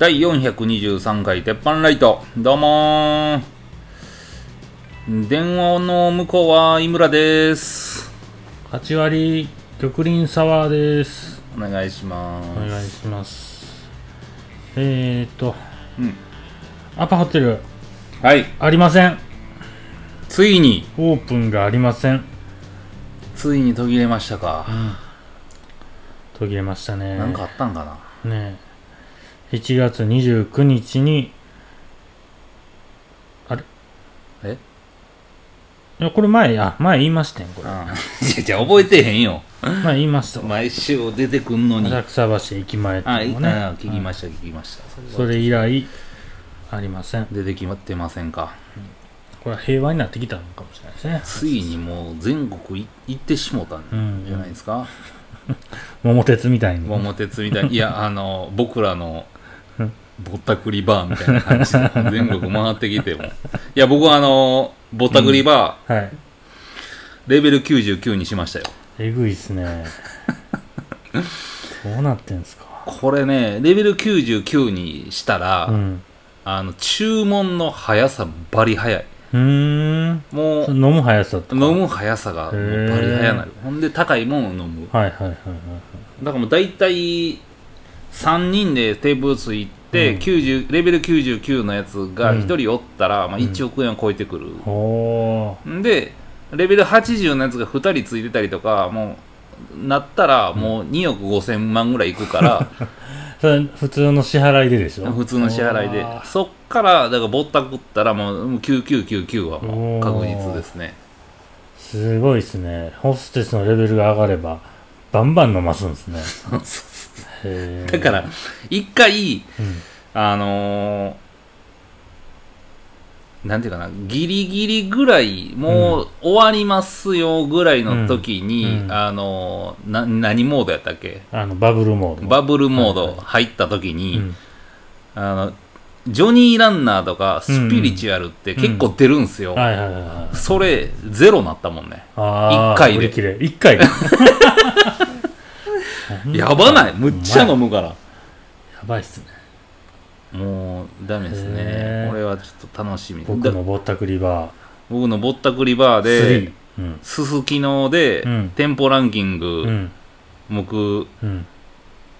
第423回鉄板ライト。どうもー。電話の向こうは井村です。8割玉林サワーです。お願いしまお願いします。えーと。うん。アパホテル。すはい。ありません。ついに。オープンがありません。ついに途切れましたか、途切れましたね。なんかあったんかな。ね7月29日にあれ？え？いやこれ前あ前言いましたよこれ。ああ。いやじゃあ覚えてへんよ。前言いました。毎週出てくんのに。あ浅草橋駅前ってあいうね。あ聞きました聞きました。それ以来ありません。出てきまってませんか。これは平和になってきたのかもしれないですね。ついにもう全国い行ってしもたんじゃないですか、桃鉄みたいに。桃鉄みたいに。いやあの僕らのぼったくりバーみたいな感じで 全国回ってきても。いや僕はあのぼったくりバー、はい。レベル99にしましたよ。えぐいっすね。どうなってんすか？これねレベル99にしたら、うん。あの注文の速さバリ速い。うーん。もう飲む速さ飲む速さがバリ速なる。ほんで高いもんを飲む。はいはいはいはいだからもう大体3人でテーブルついて、うん。90レベル99のやつがうん。1人おったら、まあ、うん。1億円を超えてくる、おーんでレベル80のやつが2人ついてたりとかもうなったらもう2億5000万ぐらいいくから、普通の支払いででしょ？普通の支払いで。そっからだからぼったくったらもうもう9999はもう確実ですね。すごいっすね。ホステスのレベルが上がればバンバン飲ますんですね だから一回うん。あのーなんていうかな、ギリギリぐらい、もう終わりますよぐらいの時に、うん。うん。あのーな、何モードやったっけ？あのバブルモード。バブルモーはいはい。ド入った時に、うん。あの、ジョニーランナーとかスピリチュアルって結構出るんすよ。はいはいはいはい。それ、ゼロなったもんね。一回で。一回で やばない？むっちゃ飲むから。やばいっすね。もう、ダメですへね。ー。これはちょっと楽しみ。僕だのぼったくりバー。僕のぼったくりバーで3、うん。すすきので、うん。店舗ランキング、うん。僕うん。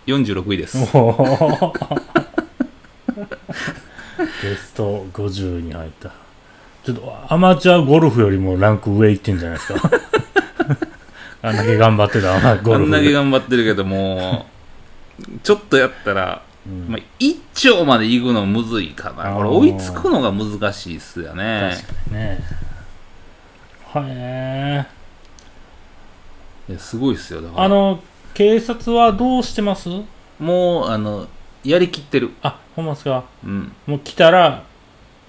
46位です。おー。ゲスト50に入った。ちょっとアマチュアゴルフよりもランク上行ってんじゃないですかあんだけ頑張ってたゴ あんだけ頑張ってるけども、ちょっとやったら、うんまあ、一丁まで行くのむずいかな。これ追いつくのが難しいっすよね。確かにねはえいやすごいっすよ。だからあの警察はどうしてます？もう、あの、やりきってる。あほんまっすかうん。もう来たら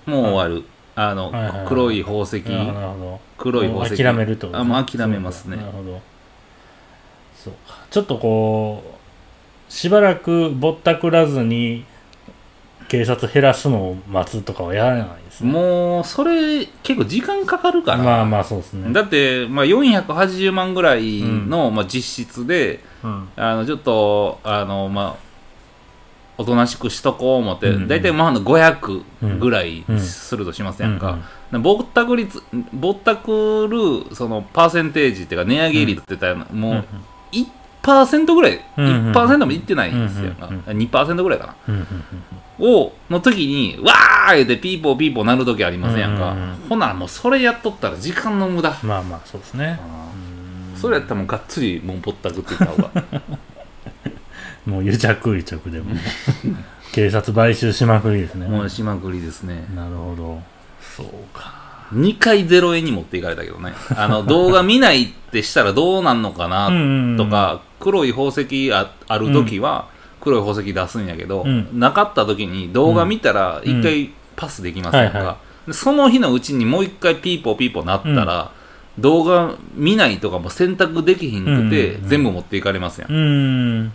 もう終わる。あの、はいはいはい。黒い宝石、なるほど。なるほど黒い宝石。諦めるってことあ、もう諦めますね。な。るほどそうか。ちょっとこうしばらくぼったくらずに警察減らすのを待つとかはやらないですね。もう、それ、結構時間かかるから。まあまあそうですね。だって、まあ、480万ぐらいの、まあ、実質で、うん。あのちょっとあのまあおとなしくしとこう思って、うんうん大体まあ500ぐらいうん。するとしますやんか、うんでぼったく率ぼったくるそのパーセンテージっていうか値上げ率って言ったらもう1%ぐらい、うんうん1%もいってないんですよ、うんうん2%ぐらいかな。うんうんをの時にわー言ってピーポーピーポーなる時ありませんやんか、うんうんうん。ほなもうそれやっとったら時間の無駄、まあまあそうですね。それやったらもうがっつりもうぼったくっていった方が もう癒着癒着でも。警察買収しまくりですね。もうしまくりですね。なるほど。そうか。2回0円に持っていかれたけどね。あの、動画見ないってしたらどうなんのかなとか、黒い宝石あある時は、黒い宝石出すんやけど、うん。なかった時に動画見たら1回パスできますやんか。はいはでその日のうちにもう1回ピーポーピーポーなったら、動画見ないとかも選択できひんくて、うん全部持っていかれますやん。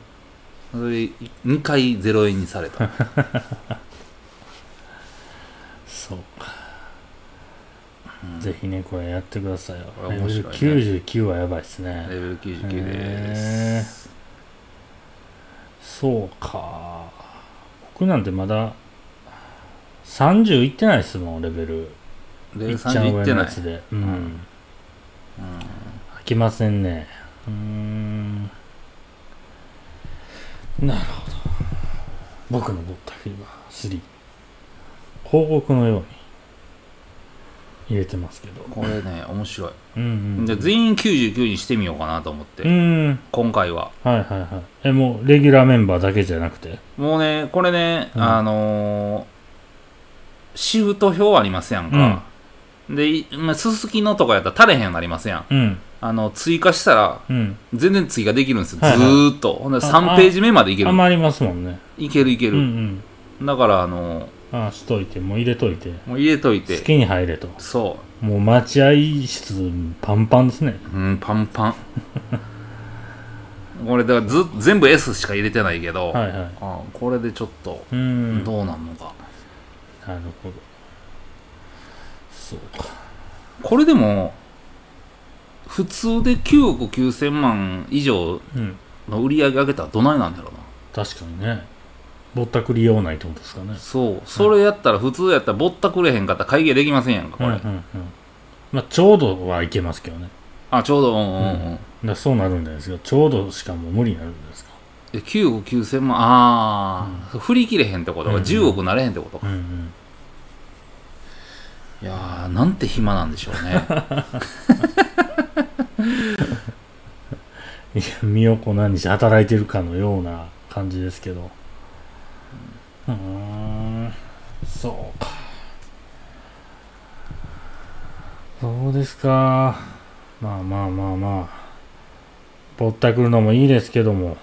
うーんそれ2回0円にされた。そうか、ぜひねこれやってくださいよ。これ面白いね。99はやばいっすね。レベル99へです。そうか。僕なんてまだ30いってないですもんレベル。レベルいっちゃう30いってない。やつで。うん、飽きませんね。うーんなるほど。僕のぼったくりは3広告のように入れてますけど。これね面白い、うんうんじゃあ全員99にしてみようかなと思って、今回は。はいはいはい。えもうレギュラーメンバーだけじゃなくて。もうねこれね、うん。あのーシフト表ありますやんか、でいまあすすきのとかやったら垂れへんようになりますやん。うん。あの追加したらうん。全然追加できるんですよ、はいはい。ずーっと。ほんで3ページ目までいける。余りますもんね。いけるいける、うんうん。だからあのああしといてもう入れといて。もう入れといて。好きに入れと。そもう待合室パンパンですね。ううんパンパン。これだからず全部 S しか入れてないけど、はいはい。あこれでちょっとうん。どうなんのか、なるほどそうか。これでも普通で9億9000万以上うん。の売り上げ上げたらどないなんだろうな。確かにね。ぼったくり用ないってことですかね。そう。それやったら普通やったらぼったくれへんかったら会計できませんやんかこれ、うんうんうん。まあちょうどはいけますけどね。あちょうどうんうんうん、うん。だそうなるんじゃないですか。ちょうどしかもう無理になるんですか。え9億9000万ああ、振り切れへんってことか、うんうん10億なれへんってことか、うんうんいやーなんて暇なんでしょうね。いや身を粉にして働いてるかのような感じですけど。うーん。そうか。そうですか。まあまあまあまあ。ぼったくるのもいいですけども、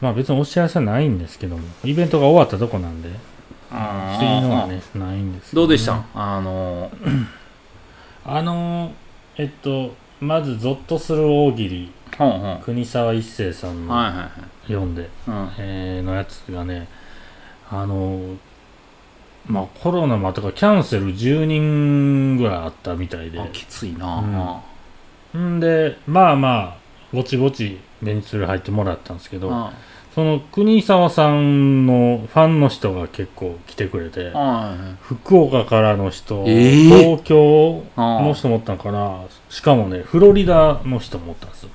まあ別にお知らせはないんですけども。イベントが終わったとこなんであそういうのはねないんですけね。どうでしたあのー あのーえっとまずゾッとする大喜利。ほんはい国沢一生さんのはいはい読んで、うん。えーのやつがねあのまあコロナもあったからキャンセル10人ぐらいあったみたいで。あきついな、ん。でまあまあぼちぼちベンチツール入ってもらったんですけどあその国沢さんのファンの人が結構来てくれてはい福岡からの人、えー？東京あの人もおったんかな？しかもねフロリダの人もおったんですよ。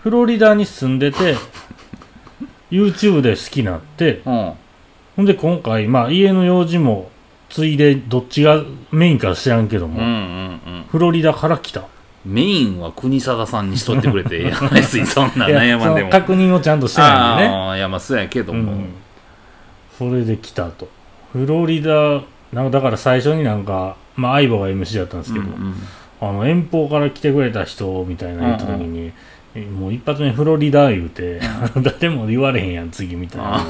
フロリダに住んでて YouTube で好きになってうん。ほんで今回まあ家の用事もついでどっちがメインか知らんけども、うんうんうん。フロリダから来たメインは国定さんにしとってくれてええ やないですそんな悩まんでも。確認をちゃんとしてないんでね。ああいやまあそうやけども、うん、それで来たと。フロリダなんかだから最初になんかまあ相棒が MC だったんですけど、うんうん。あの遠方から来てくれた人みたいな言った時に、えもう一発目フロリダ言うて、誰も言われへんやん次みたいな。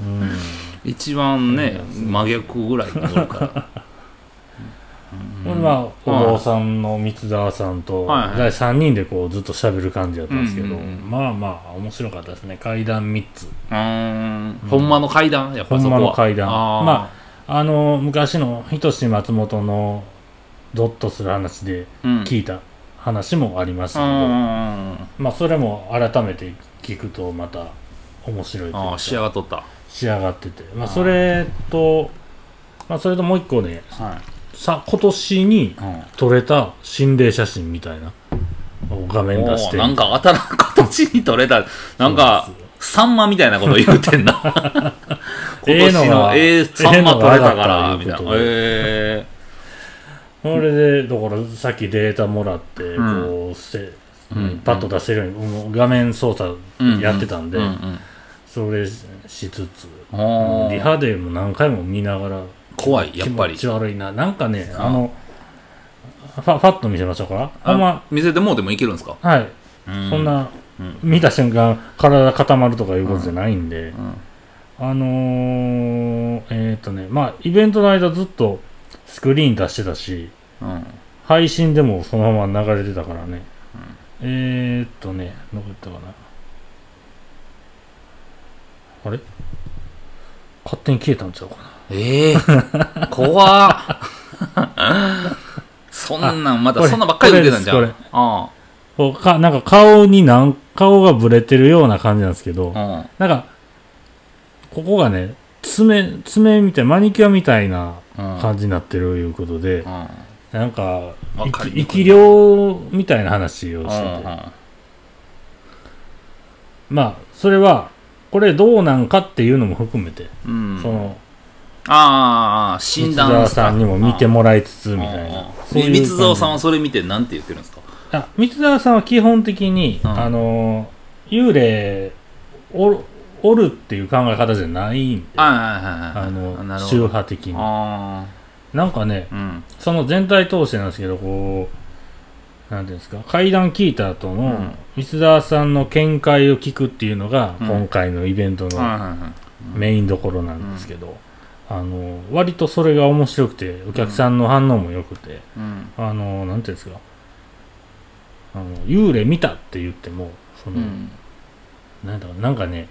うん。一番ねうん真逆ぐらいにおるからまあお坊さんの三沢さんと、はいはい。第3人でこうずっと喋る感じだったんですけど、まあまあ面白かったですね。階段3つ。うーん。ほんまの階段やっぱそこは。ほんまの階段。まあの昔の仁志松本のゾッとする話でうん。聞いた話もありましたうので、んうんうんまあそれも改めて聞くとまた面白いああ仕上がっとった。仕上がってて、まあ、それと、まあ、それともう一個ねはいさ今年にうん。撮れた心霊写真みたいな画面出して。なんか新 形に取れたなんかサンマみたいなこと言うてんな。今年がのええサンマ取れたからみたいなええのが上がったいうことでえそれでだからさっきデータもらってうん。こうせ、うん。パッと出せるようにもう画面操作えやってたんで、うん。うん。それしつつリハでも何回も見ながら怖いやっぱり。気持ち悪いな。なんかねうんあのファファッと見せましょうか？ほんま見せてもうでもいけるんですか？はい、うそんなうん。見た瞬間体固まるとかいうことじゃないんで、うん。あのー、えっ、とねまあイベントの間ずっとスクリーン出してたしうん。配信でもそのまま流れてたからね、えー、っとねどこ行ったかな。あれ？勝手に消えたんちゃうかなええ。怖っ。そんなんまこれたそんなんばっかり言ってたんじゃん。これこうかなんか顔になん顔がブレてるような感じなんですけど、うん。なんかここがね爪爪みたいマニキュアみたいなうん。感じになってるいうことで、うん。なんか生き量みたいな話をしてて、まあそれはこれどうなんかっていうのも含めて、うん。そのああ診三断沢さんにも見てもらいつつみたいな。ああそういう感じ三沢さんはそれ見てなんて言ってるんですか？あ三沢さんは基本的に、うん。あの幽霊おるおるっていう考え方じゃないんで。はいはいはいはいあのなるほど。宗派的に。あなんかねあうん。その全体通してなんですけどこうなんていうんですか？階段聞いた後のうん。三沢さんの見解を聞くっていうのがうん。今回のイベントはいのはいはい。メインどころなんですけど、あの割とそれが面白くてお客さんの反応も良くて、うん。あのなんていうんですか。あの幽霊見たって言ってもその、うん。なんだろうなんかね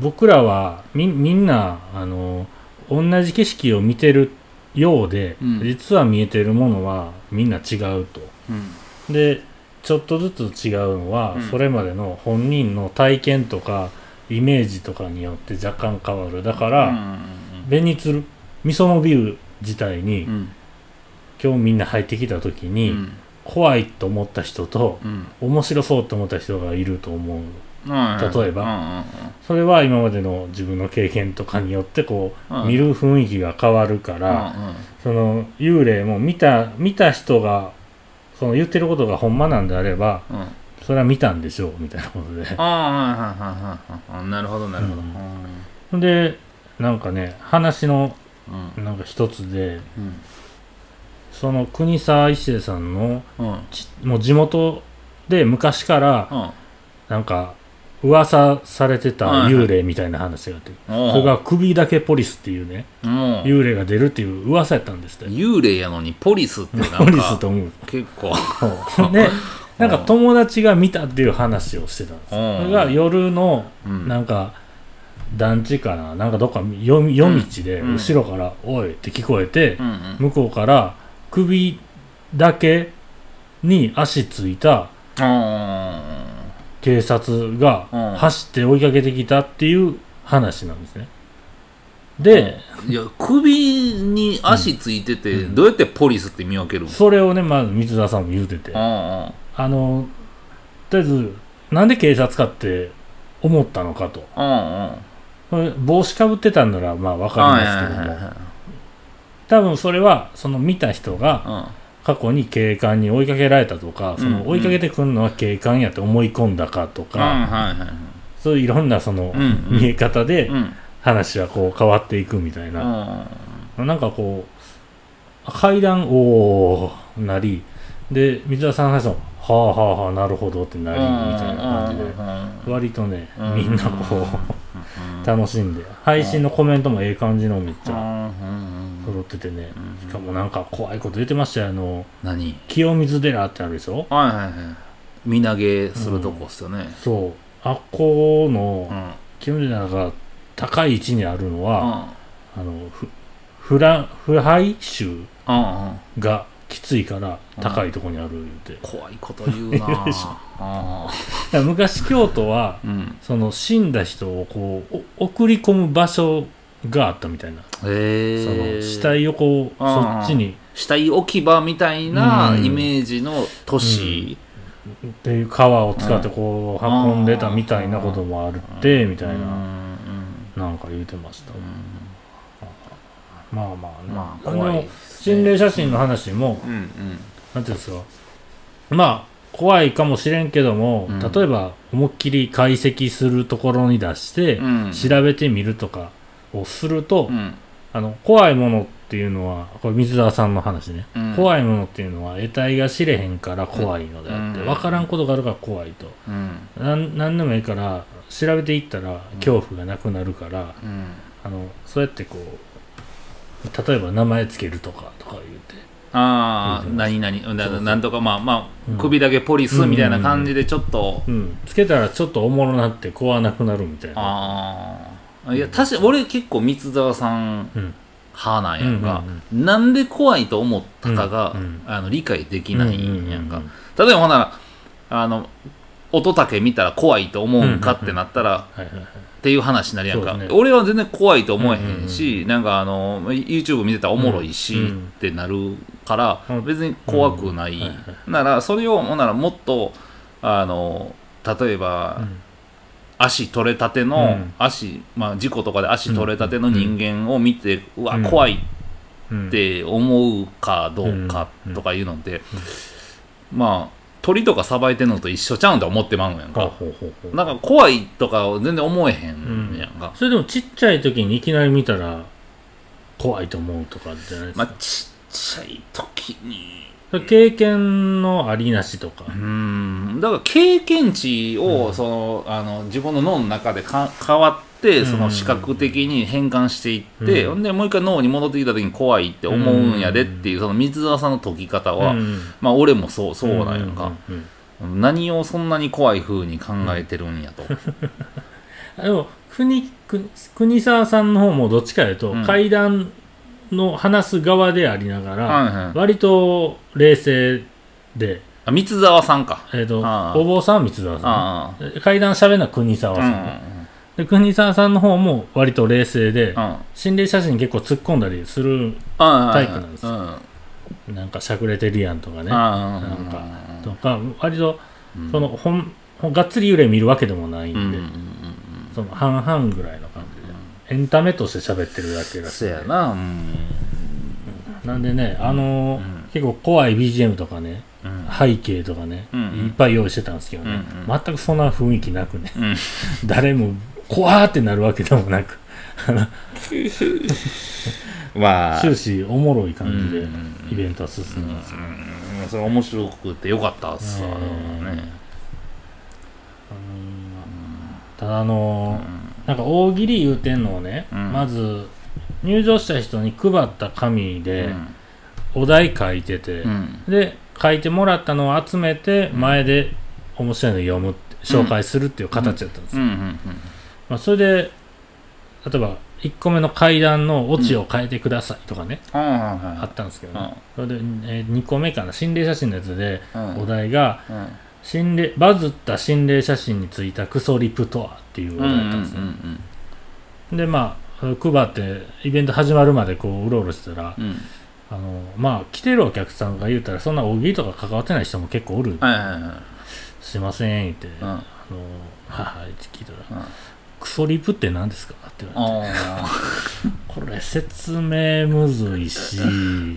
僕らはみみんなあの同じ景色を見てるようで、うん。実は見えてるものはみんな違うと。うん。でちょっとずつ違うのは、うん。それまでの本人の体験とかイメージとかによって若干変わる。だから、うん紅鶴みそのビュー自体に、うん。今日みんな入ってきた時うに、ん。怖いと思った人とうん。面白そうと思った人がいると思う。はい例えば。それは今までの自分の経験とかによってこう、うん。見る雰囲気が変わるから、その幽霊も見た見た人がその言ってることがほんまなんであればそれは見たんでしょうみたいなことで。ああなるほどなるほど。でなんかね話のうん。なんか一つでうん。その国沢一生さんのもう地元で昔からうん。なんか噂されてた幽霊みたいな話があって、おうそれが首だけポリスっていうね幽霊が出るっていう噂やったんですって。幽霊やのにポリスってなんかポリスと思う。結構。で なんか友達が見たっていう話をしてたんです。うん。それが夜のうん。なんか団地かな？なんかどっか夜夜道でうん。後ろから「おい」って聞こえてうんうん。向こうから首だけに足ついたあ警察がうん。走って追いかけてきたっていう話なんですね。ーで、いや首に足ついててうん。どうやってポリスって見分けるのそれをねまず水田さんも言うてて。ああのとりあえずなんで警察かって思ったのかと。あああこれ帽子かぶってたんならまあ分かりますけども。多分それはその見た人が過去に警官に追いかけられたとかそうん。の追いかけてくるのは警官やって思い込んだかとかそういういろんなその見え方でうん。話はこう変わっていくみたいな。うん。なんかこう階段おーなりで水田さんの話もはあはあはあなるほどってなりみたいな感じで割とねうん。みんなこう楽しんで。配信のコメントもええ感じのめっちゃ揃っててね。うんしかもなんか怖いこと言ってましたよあの何？清水寺ってあるでしょ？はいはいはい身投げするとこっすよね。そう。あっこのうん。清水寺が高い位置にあるのはああのふフラ腐敗臭あがきついから高いとこにある言うて。怖いこと言うな 昔京都はうん。その死んだ人をこうお送り込む場所があったみたいな、へそのえ死体をこうそっちに。死体置き場みたいなうん。イメージの都市。っていう川を使ってこう運んでたみたいなこともあるってみたいうん。ななんか言うてました。まあまあね。まあ怖い心霊写真の話もうんうん。なんていうんですか。まあ怖いかもしれんけども、うん。例えば思いっきり解析するところに出して、うん。調べてみるとかをすると、うん。あの怖いものっていうのはこれ水沢さんの話ね、うん。怖いものっていうのは得体が知れへんから怖いのであって、うん。分からんことがあるから怖いと。うん。なんなんでもいいから調べていったら恐怖がなくなるから、うん。あのそうやってこう例えば名前つけるとかとか言うて。ああうん何々なんとかまあまうん。あ首だけポリスみたいな感じでちょっと。うん、つけたらちょっとおもろなって怖なくなるみたいな。ああいや確かに俺結構三沢さんうん。派なんやんか。うんうんなんで怖いと思ったかがうんうんあの理解できないんやんか。うんうん。例えばほんならあの乙武見たら怖いと思うんかってなったら、っていう話になるやんか、ね。俺は全然怖いと思えへんし、うんうんなんかあの YouTube 見てたらおもろいし、うんってなるから、うん。別に怖くない、ならそれをほんならもっとあの例えば、うん。足取れたての、うん。足、まあ、事故とかで足取れたての人間を見て、うわうん。怖いうん。って思うかどうかとかいうのって、まあ鳥とかさばいてんのと一緒ちゃうんって思ってまうのやんあかなんか怖いとか全然思えへんやんか、それでもちっちゃい時にいきなり見たら怖いと思うとかじゃないですか、まあちっちゃい時に。経験のありなしとか。う、ん。だから経験値を、うん。そのあの自分の脳の中でか変わってうん。その視覚的に変換していって、うん。ほんでもう一回脳に戻ってきた時に怖いって思うんやでっていうその水沢さんの解き方は、うん。まあ俺もそうそうなんやんか、うん何をそんなに怖い風に考えてるんやと、でも国国国沢さんの方もどっちかというと、うん。階段の話す側でありながら、はいはい。割と冷静で、あ三沢さんか。えー、とお坊さんは三沢さん。階段喋るのは国沢さんで国沢さんの方も割と冷静で、うん。心霊写真結構突っ込んだりするタイプなんですよ。うん。なんかしゃくれてるやんとかね。あなんかとか割とうん。そのほんほんがっつり幽霊見るわけでもないんで、うんうんうんその半々ぐらいの感じで。エンタメとして喋ってるだけだしそやなうん。なんでねあのーうん。結構怖い BGM とかねうん。背景とかね、うんいっぱい用意してたんですけどね、うん。全くそんな雰囲気なくね。うん。誰も怖ーってなるわけでもなく。まあ。終始おもろい感じでうん。イベントは進んでます。よ、うん。それ面白くてよかったっすね。ただあのーなんか大喜利言うてんのをね、うん。まず入場した人に配った紙うでん。お題書いてて、うん。で書いてもらったのを集めて前で面白いの読む紹介するっていう形だったんですよ、まあ、それで例えば1個目の階段のオチを変えてくださいとかね、うん。あったんですけどね、それで、え2個目かな心霊写真のやつでうん。お題がうん。心霊バズった心霊写真についたクソリプとはっていうお題だったんですね、でまあ配ってイベント始まるまでこううろうろしてたら、あのまあ来てるお客さんが言うたらそんな大喜利とか関わってない人も結構おる、はいはいはい。すいません言って、うん。あのはいはいって聞いたら、うんクソリプって何ですかって言われて。あこれ説明むずいし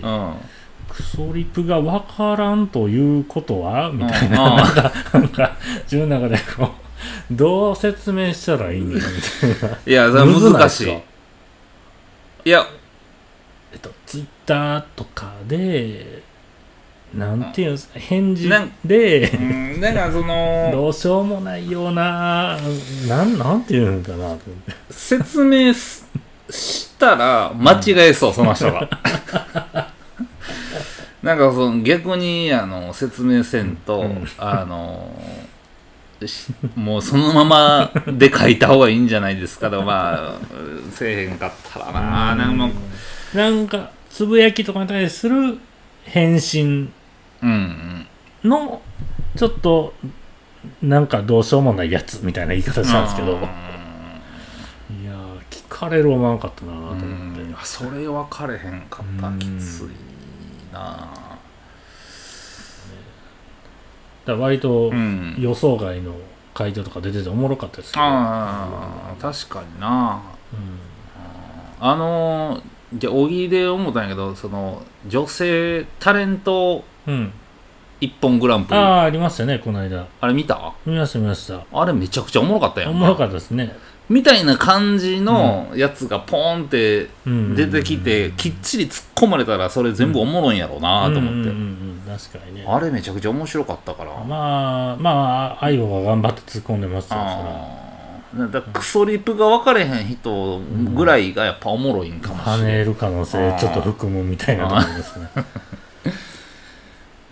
あクソリプが分からんということは？みたいな、うん。なんかなんか自分の中でこうどう説明したらいいんだみたいな。いや難しい。いや。えっとツイッターとかでなんていうんですか返事なんで。うんだからそのどうしようもないようななんなんていうんかな説明すしたら間違えそう、その人が。なんかその逆にあの説明せんと、うん。あのしもうそのままで書いた方がいいんじゃないですかと まあせえへんかったらななんかも。うなんかつぶやきとかに対する返信うんうんのちょっとなんかどうしようもないやつみたいな言い方したんですけど。いやー聞かれる思わんかったなとう思って。ん。それ分かれへんかったうんきついな。だ割とうん。予想外の回答とか出てておもろかったですけど、ああ確かにな。うん。あのー、じゃあ小木で思ったんやけどその女性タレントうん、一本グランプリ。あああありましたねこの間。れ見た？見ました見ました。あれめちゃくちゃおもろかったやんおもろかったですね、みたいな感じのやつがポーンってうん、出てきて、きっちり突っ込まれたらそれ全部おもろいんやろうなと思って、うんうんうんうん確かにね。あれめちゃくちゃ面白かったから、まあまあ相棒が頑張って突っ込んでましたよあー。だからクソリプが分かれへん人ぐらいがやっぱおもろいんかもし跳れない、ねる可能性ちょっと含むみたいなところですね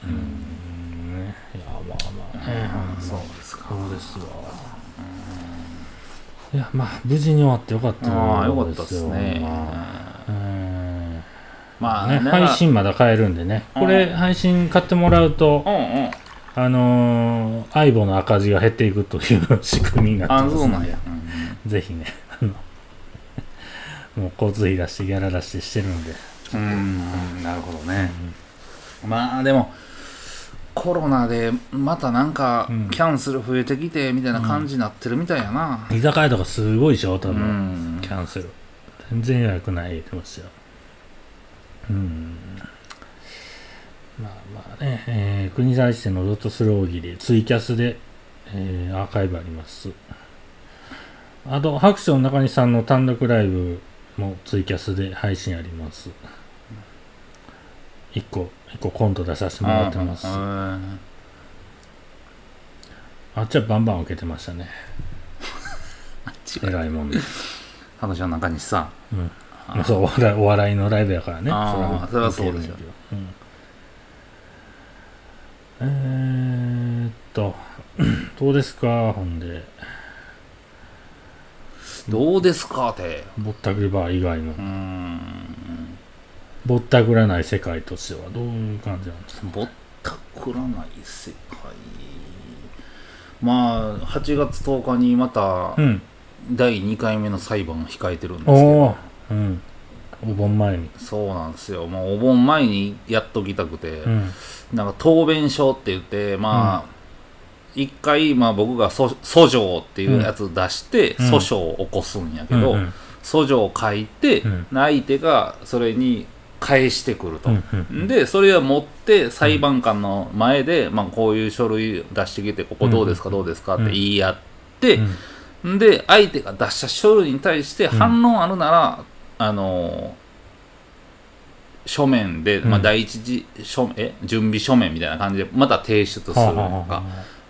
うん。ねいやまあまあ。ねそうですか。そうですわいやまあ無事に終わってよかったああよかったですね。まあうん。まあね、配信まだ買えるんでね。これ配信買ってもらうとうんうん。あのー、相棒の赤字が減っていくという仕組みになってあますそうなんや、ぜひね、あの、もう交通費出して、ギャラ出してしてるんで。うん、うんなるほどね、まあでもコロナでまたなんかうんキャンセル増えてきてみたいな感じになってるみたいやな居酒屋とかすごいでしょ、多う分。んキャンセル。全然予約ない言ってましたよ。うん。まあまあね、えー、国際市のロトスローギリ、ツイキャスで、えーアーカイブあります。あと、白書の中西さんの単独ライブもツイキャスで配信あります。一個、一個コント出させてもらってます。あうんっちはバンバン受けてましたね。違う偉いもん。で。彼女の中にさ。うん。あまあそうお笑いお笑いのライブやからね。それは。そうでしょ。受けるんやけど。うん、えー、っと、どうですか、ほんで、どうですか？って。ぼったくりバー以外の。う、んぼったくらない世界としてはどういう感じなんですか？ぼったくらない世界。まあ8月10日にまたうん。第2回目の裁判を控えてるんですけおど。おうん。お盆前に。そうなんですよ。もうお盆前にやっときたくて、うん。なんか答弁書って言ってまあ、一回、まあ、僕が訴訴状っていうやつ出して、うん。訴訟を起こすんやけど、訴状を書いて、うん。相手がそれに返してくると、でそれを持って裁判官の前で、まあ、こういう書類出してきてここどうですか、どうですかって言い合って、で相手が出した書類に対して反論あるなら、あの書面で、まあ、うん第一次書え準備書面みたいな感じでまた提出するはあのか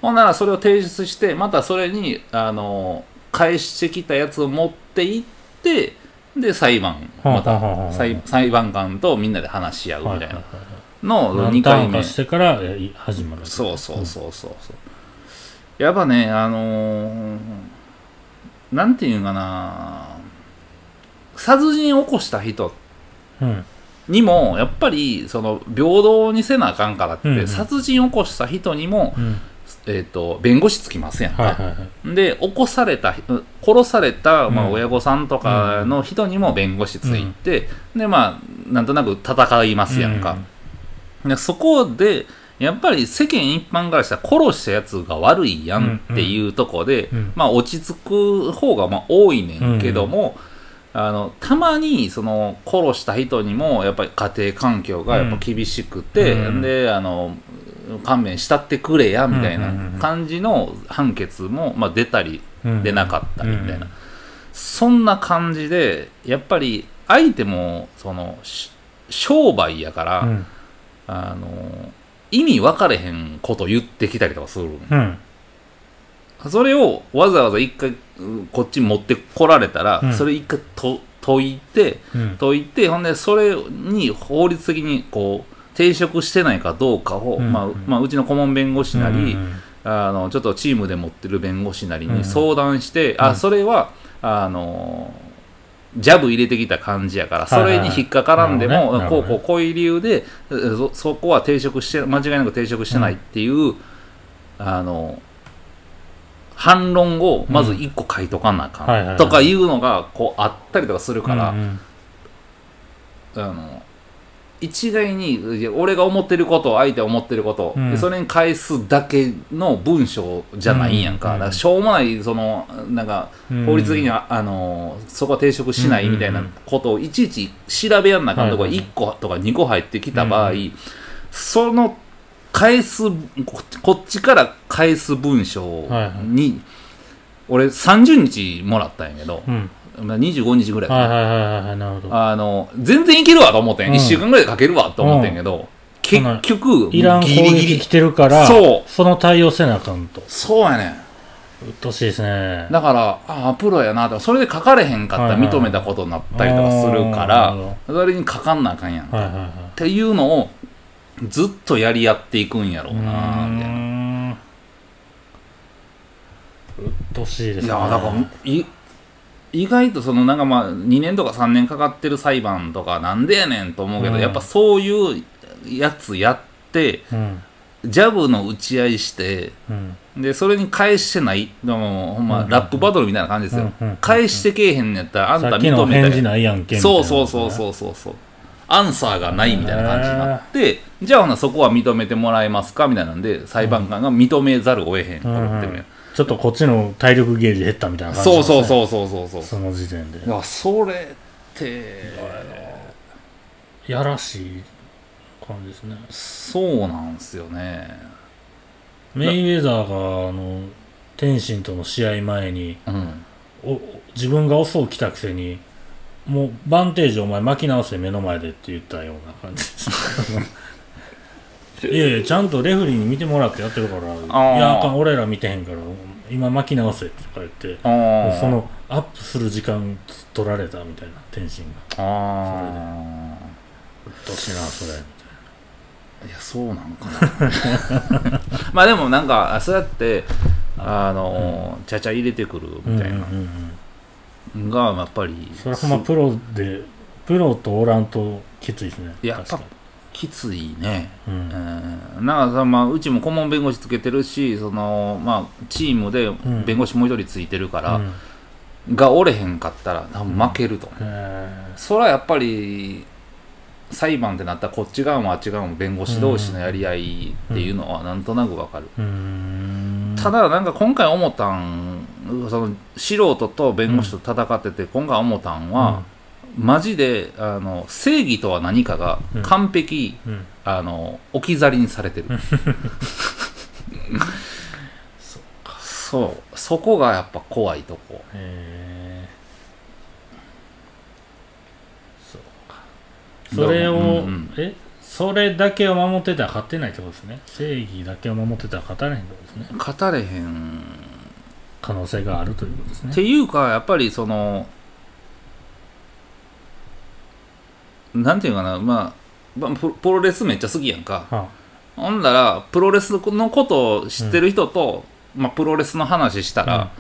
ほんならそれを提出してまたそれにあの返してきたやつを持っていってで裁判また裁裁判官とみんなで話し合うみたいな。のを何2回目。してから始まる。そうそうそうそうそう。やっぱねあのーなんていうかな。殺人を起こした人うん。にもやっぱりその平等にせなあかんからって、殺人を起こした人にも、うん。えー、と弁護士つきますやんか、はいはいはい。で起こされた人殺された、まあ、うん親御さんとかの人にも弁護士ついて、でまあなんとなく戦いますやんか、でそこでやっぱり世間一般からしたら殺したやつが悪いやんっていうとこで、うんまあ落ち着く方がまあ多いねんけども、あのたまにその殺した人にもやっぱり家庭環境がやっぱ厳しくて、うん。であの勘弁したってくれやみたいな感じの判決も、まあ、出たりうん出なかったりみたいな、うんそんな感じでやっぱり相手もそのし商売やから、うん。あの意味分かれへんこと言ってきたりとかするうん。それをわざわざ一回うこっちに持ってこられたら、うんそれ一回と解いてうん。解いてほんでそれに法律的にこう抵触してないかどうかを、うんまあまあ、うちの顧問弁護士なり、うんあのちょっとチームで持ってる弁護士なりうん。に相談して、うん。あそれはあのジャブ入れてきた感じやからそはいはい。れに引っかからんでも、なるほどね。こうこうこういう理由でそそこは抵触して間違いなく抵触してないっていう、あの反論をまず一個書いとかなあかん、はいはいはい。とかいうのがこうあったりとかするから、うん。あの一概に俺が思ってること相手が思ってること、うん。でそれに返すだけの文章じゃないんやんか,、うん。だからしょうもないそのなんかうん。法律的には、あのそこは抵触しないみたいなことをいちいち調べやんなあかんとこはいはい。1個とか2個入ってきた場合、うん。その返すここっちから返す文章に、はいはい。俺30日もらったんやけど、25日ぐらいかなはいはいはいはい、なるほど。あの、全然いけるわと思ってん。うん一週間ぐらいで書けるわと思ってんけど、結局、いらん攻ギリギリ。撃来てるから、そうその対応せなあかんと。そうやねん。うっとうしいですね。だから、ああ、プロやなと。それで書かれへんかったらはいはい認めたことになったりとかするかあーならる、それに書かんなあかんやん。はいはいはい。っていうのを、ずっとやりやっていくんやろうなみたいな。うーんうっとうしいですね。いや、だから、い意外とそのなんかまあ2年とか3年かかってる裁判とかなんでやねんと思うけど、うん。やっぱそういうやつやって、うん。ジャブの打ち合いしてうん。でそれに返してないのもほんま、うん。ラップバトルみたいな感じですよ、うん。うん。返してけえへんのやったらあんたさっきの認め返事ないやんけみたいなそうそうそうそうそうそう。アンサーがないみたいな感じになってじゃあほなそこは認めてもらえますか？みたいなんで裁判官が認めざるを得へんと思ってるんやちょっとこっちの体力ゲージ減ったみたいな感じそうそううそうそうそうそう。その時点で。いやそれってやらしい感じですね。そうなんすよね。メイウェザーがあの天心との試合前にうん。お自分が遅う来たくせにもうバンテージお前巻き直せ目の前でって言ったような感じですいやいやちゃんとレフェリーに見てもらってやってるから。いー。やあかん俺ら見てへんから今巻き直せとか言ってそのアップする時間取られたみたいな天心が。あうっとうしいなそれみたいあいやそうなんかな。まあでもなんかそうやってあのちゃちゃ入れてくるみたいな。な、うんうんうん。がやっぱりそれはまプロでプロとおらんときついですね。いやきついね。うん。うんなんかさ、まあ、うちも顧問弁護士つけてるしその、まあ、チームでん。弁護士もう一人ついてるから、うん。が折れへんかったら多分負けると、へそれはやっぱり裁判ってなったらこっち側もあっち側も弁護士同士のやり合いっていうのはなんとなくわかる、ーうーん。ただなんか今回思ったんその素人と弁護士と戦ってて、今回思ったんは、マジであの正義とは何かがうん。完璧、うん、うんあの置き去りにされてる。そう。そこがやっぱ怖いとこ。へー。そうか。それを、うんうん。え？それだけを守ってたら勝てないってことですね。正義だけを守ってたら勝たれへんってことですね。語れへん。可能性があるということですね。っていうかやっぱりそのなんていうかなまあまあププロレスめっちゃ好きやんか。はほんだらプロレスのことを知ってる人と、まあ、プロレスの話したら、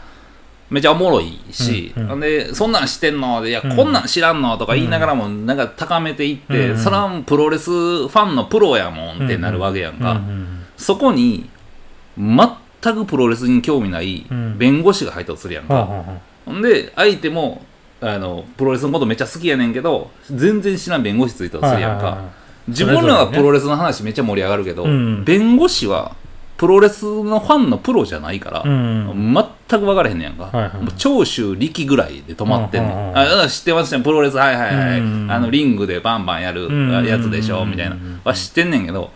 めっちゃおもろいし、うんうん。でそんなん知ってんの？でいや、うん。こんなん知らんの？とか言いながらもなんか高めていって、うん。それはもうプロレスファンのプロやもんってなるわけやんか、うんうんそこに全くプロレスに興味ないうん。弁護士が入ったとするやんか、はあはあはあ。ほんで相手もあのプロレスのことめっちゃ好きやねんけど全然知らん弁護士ついたとするやんか、はいはいはい自分らはプロレスの話めっちゃ盛り上がるけど、うん。弁護士はプロレスのファンのプロじゃないから、うん。全く分からへんねやんか、はいはい。長州力ぐらいで止まってんねん、ああ知ってますね。プロレスはいはいはい、うんあのリングでバンバンやるうんやつでしょ、うんみたいな。は知ってんねんけど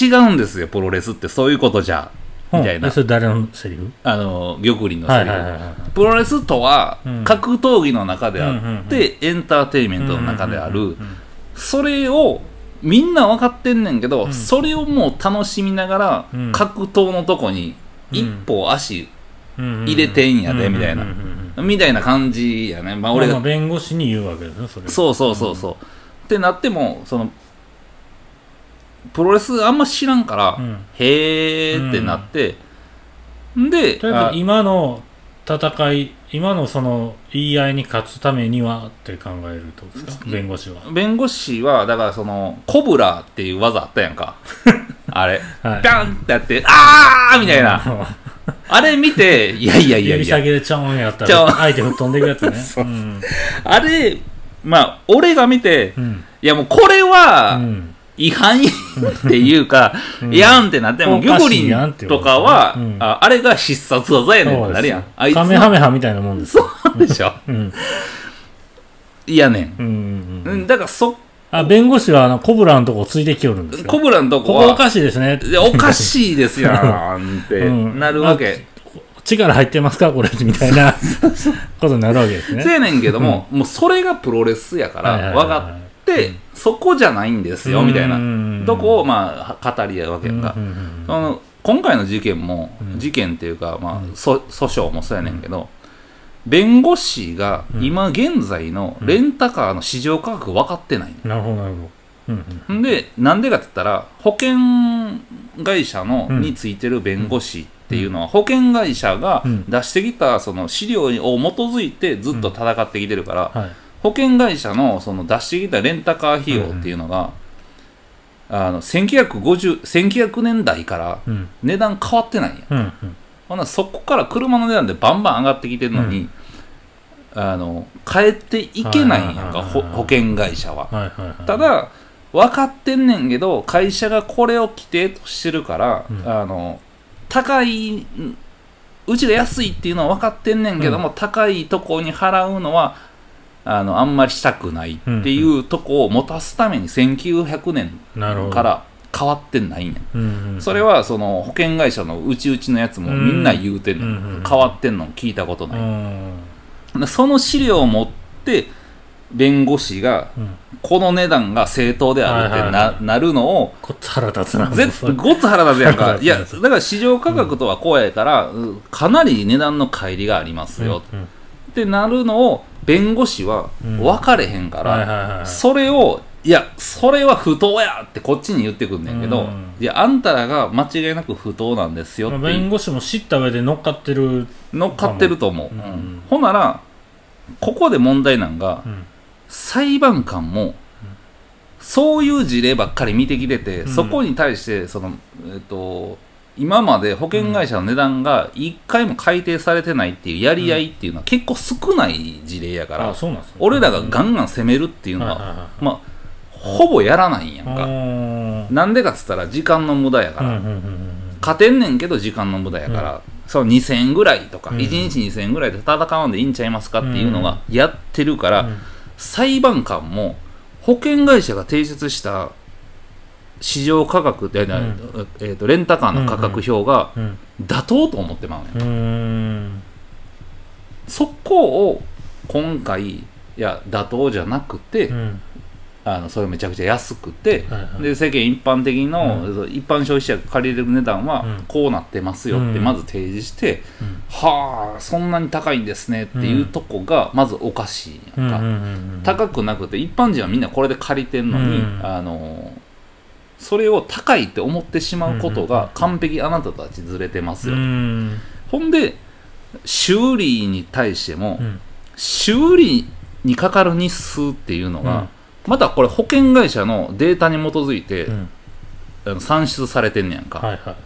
違うんですよプロレスって。そういうことじゃみたいな、えそれ誰のセリフ？あの玉林のセリフ、プロレスとはうん。格闘技の中であって、エンターテインメントの中である、それをみんな分かってんねんけど、うん。それをもう楽しみながら、うん。格闘のとこに一歩足うん入れてんやでうんみたいな。みたいな感じやね。まあ俺が、弁護士に言うわけですねそれ。はそうそうそうそう。ってなっても、その、プロレスあんま知らんから、うん。へーってなって、んで、あとりあえず今の戦い今のその言い合いに勝つためにはって考えるとですか？弁護士は。弁護士は、だからその、コブラっていう技あったやんか。あれ。はい。ダンってやって、あーみたいな。あれ見て、いやいやいや指いや。先でちょんやったら相手吹っ飛んでいくやつね。うん。あれ、まあ、俺が見て、うん。いやもうこれは、うん違反っていうか、うん。やんってなっても、おかし玉林いやんってこととかは、う。んああれが必殺技やねんってなるやん。あいつカメハメハみたいなもんですそうでしょ。うん。いやねん。だからそ、あ弁護士はあのコブラのとこついてきよるんですよ。コブラのとこは、ここおかしいですね。おかしいですやんって うん。なるわけ。力入ってますか？これみたいなことになるわけですね。せやねんけども、もうそれがプロレスやから、分かって、そこじゃないんですよ、みたいな。うん。とこを、まあ、語り合うわけやんか。その今回の事件も、うん。事件っていうか、まあ訴訟もそうやねんけど、弁護士がうん。今現在のレンタカーの市場価格分かってないなるほどなるほど。うんでなんでかって言ったら保険会社の、うん。についてる弁護士っていうのは、保険会社がうん。出してきたその資料を基づいてずっと戦ってきてるから、はい保険会社のその出してきたレンタカー費用っていうのが、あの1950 1900年代からうん値段変わってないんや。うん。うん。ほなそこから車の値段でバンバン上がってきてるのに、あの変えていけないんやんか保険会社は。はいはいはい。ただ分かってんねんけど会社がこれを規定としてるから、うん。あの高いうちが安いっていうのは分かってんねんけども、高いとこに払うのはあのあんまりしたくないっていうとこを持たすために1900年から変わってないねん。うんうん。それはその保険会社のうちうちのやつもみんな言うてんねん、うんうんうん変わってんの聞いたことうない、その資料を持って弁護士がうん。この値段が正当であるってな,、はいはいはい。なるのをこっち腹立つな。ごっつ腹立つやんか。いやだから市場価格とはこうやから、うんかなり値段の乖離がありますよ、うんうんってなるのを弁護士はうん。分かれへんから、それをいやそれは不当やってこっちに言ってくんねんけど、うん。いやあんたらが間違いなく不当なんですよって。まあ弁護士も知った上で乗っかってる。乗っかってると思う、うん。うん。ほんならここで問題なんが、うん。裁判官もそういう事例ばっかり見てきてて、うん。そこに対してその、えっと今まで保険会社の値段が1回も改定されてないっていうやり合いっていうのは結構少ない事例やから、俺らがガンガン攻めるっていうのは、まあほぼやらないんやんか、うん。なんでかっつったら時間の無駄やから、勝てんねんけど時間の無駄やから、その2000円ぐらいとか、うん。1日2000円ぐらいで戦わんでいいんちゃいますかっていうのがやってるから、うん。裁判官も保険会社が提出した市場価格で、ん。えー、とレンタカーの価格表がうん妥当と思ってまうねん、うーん。そこを今回いや妥当じゃなくて、うん。あのそれめちゃくちゃ安くて、はいはい。で世間一般的の、一般消費者が借りれる値段はうん。こうなってますよってうん。まず提示して、うん。はあそんなに高いんですねっていうとこがまずおかしいやんか、うんうんうん高くなくて一般人はみんなこれで借りてんのに、うん。あのそれを高いって思ってしまうことが完璧あなたたちずれてますよ、うん。ほんで修理に対しても、うん。修理にかかる日数っていうのが、またこれ保険会社のデータに基づいて、うん。算出されてんねやんか、はいはい。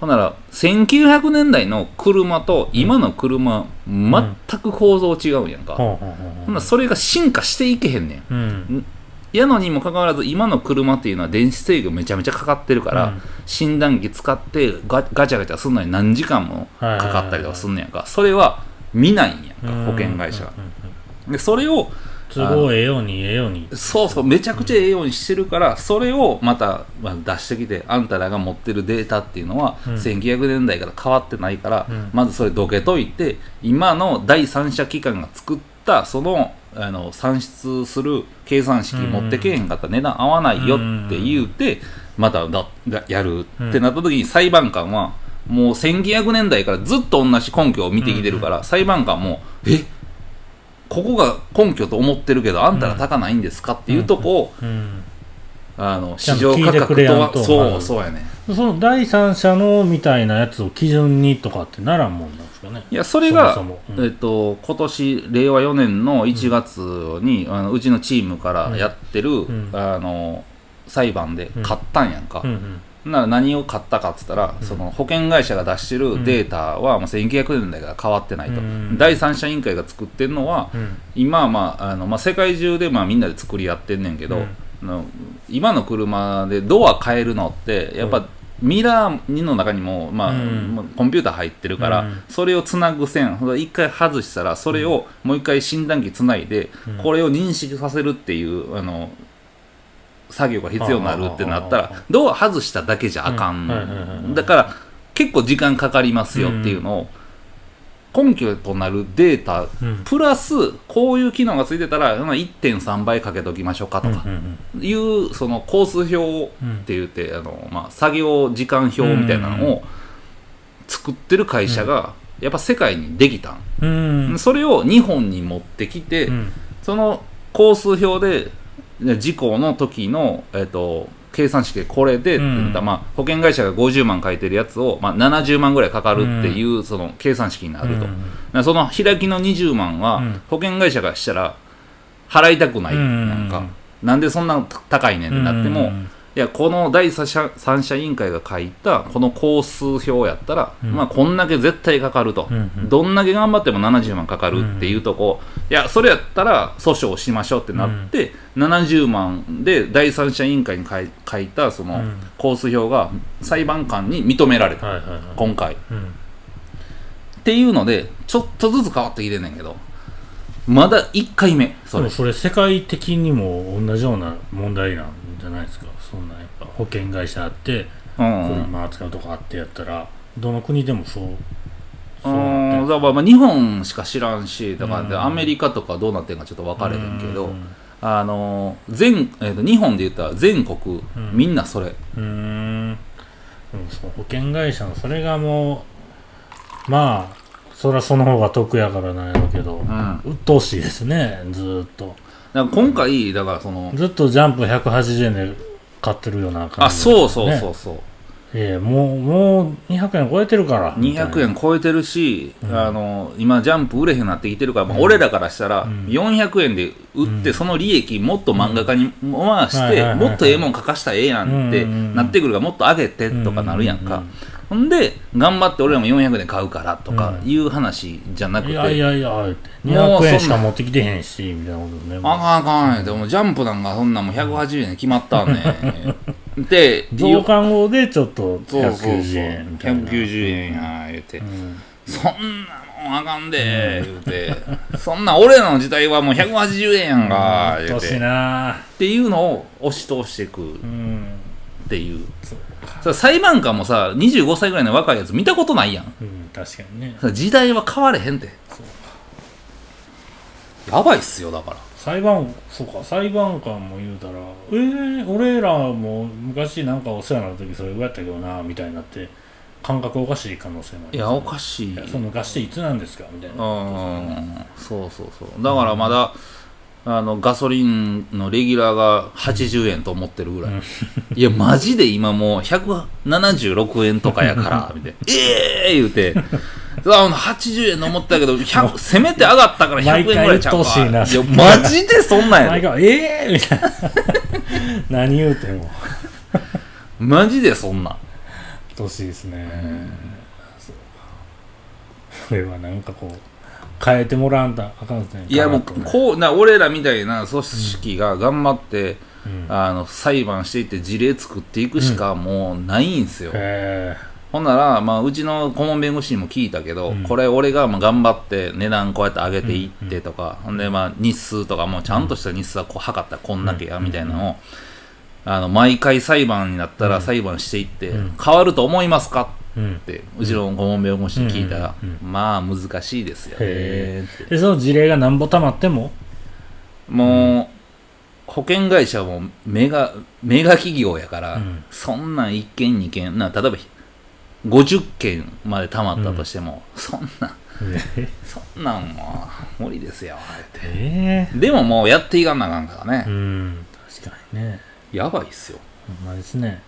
ほんなら1900年代の車と今の車、全く構造違うやんか、ほんならそれが進化していけへんねん。ううんやのにもかかわらず今の車っていうのは電子制御めちゃめちゃかかってるから、うん。診断機使ってガガチャガチャすんのに何時間もかかったりとかすんねやんか。それは見ないんやんか保険会社でそれを都合ええようにええように。そうそうめちゃくちゃええようにしてるからそれをまた、まあ、出してきてあんたらが持ってるデータっていうのは、うん。1900年代から変わってないから、うん。まずそれどけといて今の第三者機関が作ったそのあの算出する計算式持ってけへんかったら値段合わないよって言うて、まただだやるってなった時に裁判官はもう1900年代からずっと同じ根拠を見てきてるから、裁判官もえここが根拠と思ってるけどあんたら高ないんですかっていうとこを、うん。あの市場価格とはそうそうやねその第三者のみたいなやつを基準にとかってならんもんな。んですかね。いやそれがえっと今年令和4年の1月に、うあのうちのチームからやってる、ん。あの裁判で買ったんやんか、うんうん。なら何を買ったかっつったら、その保険会社が出してるデータは、まあ、1900年代から変わってないと、うん。第三者委員会が作ってるのは、うん。今は、まああのまあ、世界中でまあみんなで作り合ってんねんけど、の今の車でドア変えるのってやっぱ、ミラーの中にも、まあうん。まあコンピューター入ってるから、うん。それをつなぐ線一回外したらそれをもう一回診断機つないで、うん。これを認識させるっていうあの作業が必要になるってなったらドア外しただけじゃあかん、だから結構時間かかりますよっていうのを、根拠となるデータうん。プラスこういう機能がついてたらまあ1.3倍かけときましょうかとかいうそのコース表って言って、あのまあ、作業時間表みたいなのを作ってる会社がやっぱ世界にできたそれを日本に持ってきて、うん。そのコース表でで事故の時の、えっと計算式でこれでって言ったら、うん。まあ、保険会社が50万書いてるやつを、まあ、70万ぐらいかかるっていう、その計算式になると、その開きの20万は、うん。保険会社がしたら払いたくない。うん。なんか、なんでそんな高いねんってなっても、うんいやこの第三者三者委員会が書いたこの工数表やったら、うん。まあこんだけ絶対かかると、うんうん。どんだけ頑張っても70万かかるっていうとこ、いやそれやったら訴訟しましょうってなって、70万で第三者委員会に書いたそのうん。工数表が裁判官に認められた、今回。うん。っていうのでちょっとずつ変わってきてんねんけどまだ1回目。それそれ世界的にも同じような問題なんじゃないですか？そんなやっぱ保険会社あってうん。車扱うとこあってやったらどの国でもそううそうだからまあ日本しか知らんしだからアメリカとかどうなってんかちょっと分かれへんけどうん。あの全、えー、と日本で言ったら全国うん。みんなそれ。うーん。でもその保険会社のそれがもうまあそりゃその方が得やからなんやろうけど、うん。鬱陶しいですねずーっと。だから今回だからそのずっとジャンプ180円で買ってるような感じ、あそうそうそうねそう。ええもうもう200円超えてるから。200円超えてるし、うん。あの今ジャンプ売れへんなってきてるから、まあうん。俺らからしたらうん。400円で売って、うんその利益もっと漫画家に回して、もっとええもん書かしたらええやんってなってくるからもっと上げてとかなるやん。か、ほんで頑張って俺らも400円で買うからとかいう話じゃなくて、いやいやいやって200もうそんな円しか持ってきてへんしみたいなことね。あかんあかんでもジャンプなんかそんなんもう180円で決まったんねで 増刊号でちょっとそうそうそう。190円みたいな190円や言うて、うん。そんなもんあかんで言うて、そんな俺らの時代はもう180円やんか言うて。な。っていうのを押し通していくっうんていう。そう。それ裁判官もさ25歳ぐらいの若いやつ見たことないやん。うん確かにね。時代は変われへんて。やばいっすよだから。裁判そうか裁判官も言うたらえー、俺らも昔なんかお世話になった時それぐらいやったけどなみたいになって感覚おかしい可能性もありますいやおかしい。その昔っていつなんですかみたいな。うんそうそうそう。だからまだ、あのガソリンのレギュラーが80円と思ってるぐらい、うん。いやマジで今もう176円とかやから みたいな。ええ言うて。あの80円の思ったけど100せめて上がったから100円ぐらいちゃうかいやマジでそんなんやで。毎回ええー、みたいな。何言うても。マジでそんなん。鬱陶しいですね、そう。これはなんかこう変えてもらわんとあかんね。いやもうこうな俺らみたいな組織が頑張って、うん。あの裁判していって事例作っていくしかもうないんすよ、へほんなら、まあ、うちの顧問弁護士にも聞いたけど、うん。これ俺がまあ頑張って値段こうやって上げていってとか、ほんでまあ日数とかもちゃんとした日数はこう測ったらこんだけやみたいなのを、あの毎回裁判になったうん。ら裁判していって、うん。変わると思いますか？えうん。ってうちの顧問弁護士に聞いたら、まあ難しいですよね。でその事例がなんぼたまっても？もう、保険会社もメガメガ企業やから、うん。そんなん1件2件な例えば50件までたまったとしても、そんなそんなんもう無理ですよって。えでももうやっていかんなあかんからね。え、うん。確かにねやばいっすよ。ほんまですね。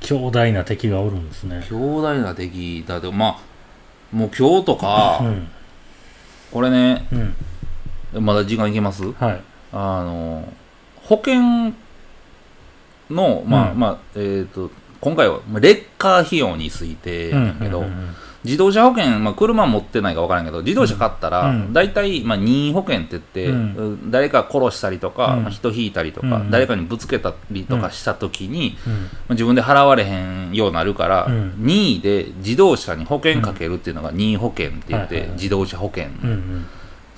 強大な敵がおるんですね。強大な敵だって。まあもう今日とか、うん。これねうん。まだ時間いけます？はい。あの保険のまあ、うん。まあえっ、と今回はまあレッカー費用についてやけど、うんうんうん自動車保険、まあ、車持ってないか分からんけど自動車買ったら、うん。大体、まあ、任意保険って言って、うん。誰か殺したりとか、うん。まあ人引いたりとか、うん。誰かにぶつけたりとかした時に、うん。まあ自分で払われへんようになるから、うん。任意で自動車に保険かけるっていうのが任意保険って言って、自動車保険、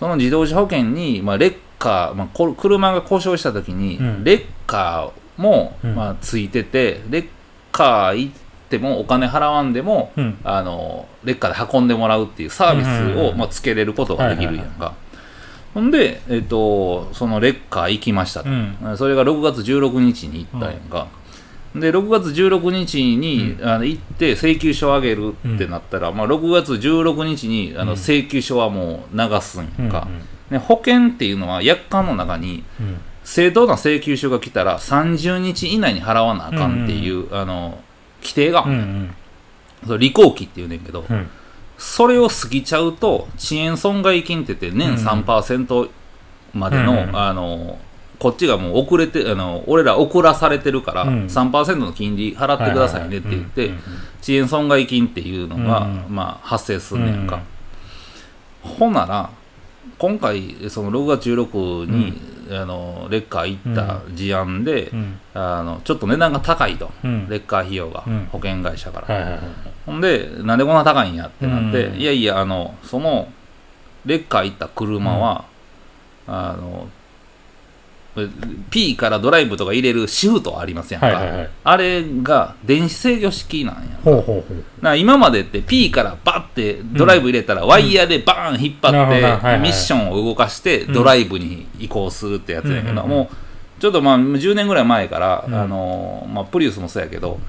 その自動車保険に、まあ、レッカー、まあ、こ車が故障した時に、うん。レッカーも、うん。まあ、ついててレッカー行ってもお金払わんでも、うん。あのレッカーで運んでもらうっていうサービスを、うんうんうん。まあ、つけれることができるやんか、ほんで、えっとそのレッカー行きましたと、うん。それが6月16日に行ったんやんか、で6月16日に、あの行って請求書をあげるってなったら、まあ、6月16日にあのうん。請求書はもう流すんやんか、うん。ね、保険っていうのは約款の中にうん。正当な請求書が来たら30日以内に払わなあかんっていう、あの規定が、うんうん。それ履行期っていうねんけど、うん。それを過ぎちゃうと遅延損害金って言って年うん。3%までの,、うん。あのこっちがもう遅れてあの俺ら遅らされてるから、うん。3%の金利払ってくださいねって言って、はいはいはい遅延損害金っていうのが、うんまあ、発生すんねんか、ほんなら今回その6月16に、あのレッカー行った事案で、うん。あのちょっと値段が高いと、うん。レッカー費用が、うん。保険会社から、はいはいはいほんでなんでこんな高いんやってなって、うん。いやいやあのそのレッカー行った車は、あの P からドライブとか入れるシフトありますやんか、はいはいはい。あれが電子制御式なんや。ほうほうほ今までって P からバッてドライブ入れたらワイヤーでバーン引っ張ってミッションを動かしてドライブに移行するってやつやけどうん。もうちょっとまあ10年ぐらい前からうん。あのまあプリウスもそうやけど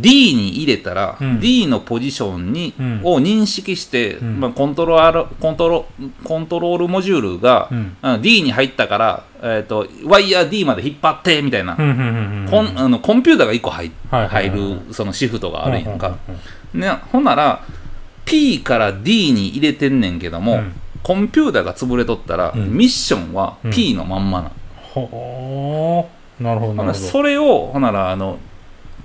D に入れたらうん。D のポジションにうん。を認識してうん。まあコントロールコントロコントロールモジュールがうん。D に入ったからえっとワイヤー D まで引っ張ってみたいな。コンあのコンピューターが1個入入はいるそのシフトがあるんやんか。ね、ほんなら P から D に入れてんねんけども、うん。コンピューターが潰れとったら、うん。ミッションはうん。P のまんまな、ほうなるほなるほど。それをほんならあの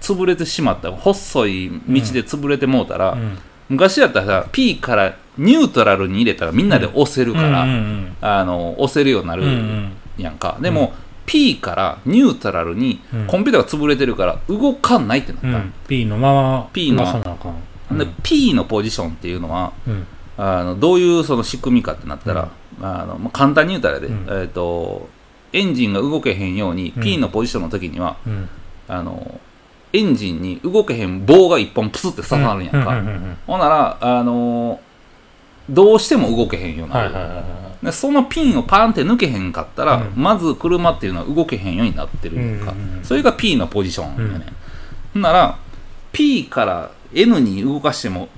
潰れてしまった。細い道で潰れてもうたら、うん。昔やったらさ P からニュートラルに入れたらみんなで押せるから、うんうんあの押せるようになるうんうん。やんか、でも、P からニュートラルにうん。コンピューターが潰れてるから動かないってなった、うん。うん P のまま P の動かさなあかん。で P のポジションっていうのはうん。あのどういうその仕組みかってなったら、あのまあ、簡単に言うたらで、うん。えー、とエンジンが動けへんように、うん。P のポジションの時にはうん。あのエンジンに動けへん棒が一本プスって刺さるんやんか、ほんならあのどうしても動けへんようになる、でそのピンをパンって抜けへんかったら、うん。まず車っていうのは動けへんようになってるやんか、うんうんうんそれが P のポジションやね、ほんなら P から N に動かしても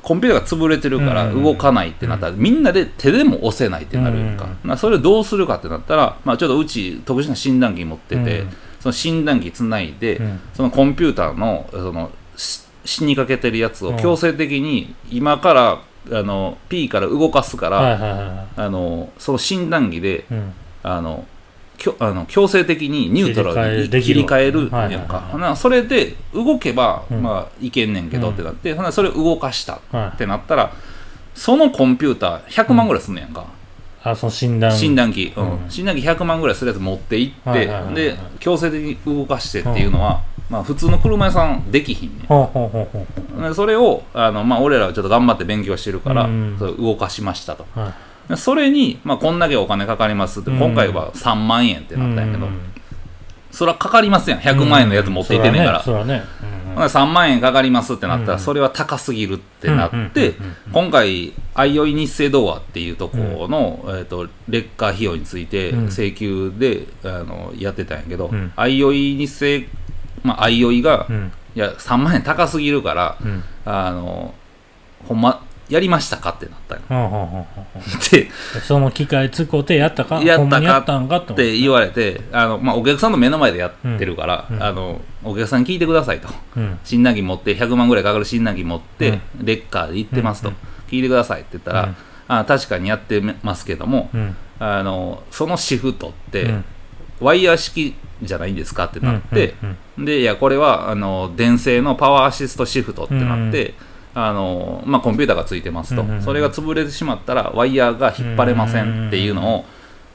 コンピューターが潰れてるから動かないってなったら、みんなで手でも押せないってなるか、うんうんなそれをどうするかってなったら、まあ、ちょっとうち特殊な診断機持ってて、うんその診断機つないで、うん。そのコンピューターのそのし死にかけてるやつうん。を強制的に今からあの P から動かすから、はいはいはいはい。あのその診断機でうん。あのきょあの強制的にニュートラルに切り替替えるやんか、なそれで動けば、うん。まあいけんねんけどうんってなって、ほなそれを動かしたはい。ってなったらそのコンピューター100万ぐらいすんねやんか、あその診断。診断機、うん。うん。診断機100万ぐらいするやつ持って行って、はいはいはいはい。で強制的に動かしてっていうのは、まあ、普通の車屋さんできひんねん。ほうほうほうほうでそれをあの、まあ、俺らはちょっと頑張って勉強してるから、うん。それ動かしましたと。はい。でそれに、まあ、こんだけお金かかりますって、うん。今回は3万円ってなったんやけど、うん。それはかかりますやん。100万円のやつ持っていってんねんから、それはね。ほな3万円かかりますってなったら、うん。それは高すぎるってなって、今回、あいおい日清童話っていうところの、えー、とレッカー費用についてうん。請求で、あのやってたんやけど、うん。あいおい日清、まあ、あいおいが、うん。いや、3万円高すぎるから、うん。あのほんま、やりましたかってなったんよ。で、その機械使ってやったかやったかほんまにやったんかってって言われて、あのまあ、お客さんの目の前でやってるから、うん。うん。あの、お客さん聞いてくださいと。うん。診断機持って、100万ぐらいかかる診断機持って、うレッカーで行ってますと、うん聞いてくださいって言ったら、うん。あ確かにやってますけども、うん。あのそのシフトって、うん。ワイヤー式じゃないんですかってなって、うんでいやこれはあの電製のパワーアシストシフトってなって、あのまあ、コンピューターがついてますと、それが潰れてしまったらワイヤーが引っ張れませんっていうの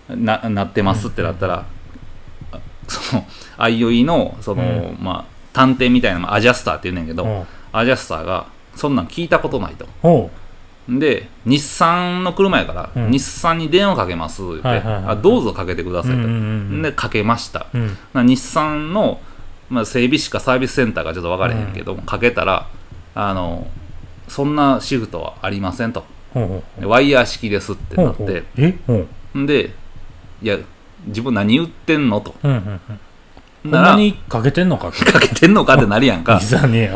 をななってますってなったら、あそのアイオイのその、うまあ、探偵みたいなのアジャスターって言うねんけど、アジャスターがそんなん聞いたことないと。ほで日産の車やから、うん。日産に電話かけますって、あどうぞかけてくださいと、でかけました、日産の、まあ、整備士かサービスセンターかちょっと分からへんけど、かけたらあのそんなシフトはありませんと。ほうほうでワイヤー式ですってほうほうなってえ？ほう。んでいや自分何言ってんのと。うんうんうならまにかけてんのか？っ てかけてんのかってなるやんか。いざね。